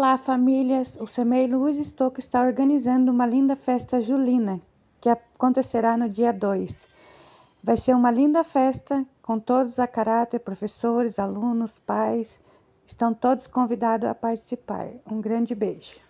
Olá, famílias! O SEMEI Luiz Estoque está organizando uma linda festa julina que acontecerá no dia 2. Vai ser uma linda festa com todos a caráter, professores, alunos, pais. Estão todos convidados a participar. Um grande beijo.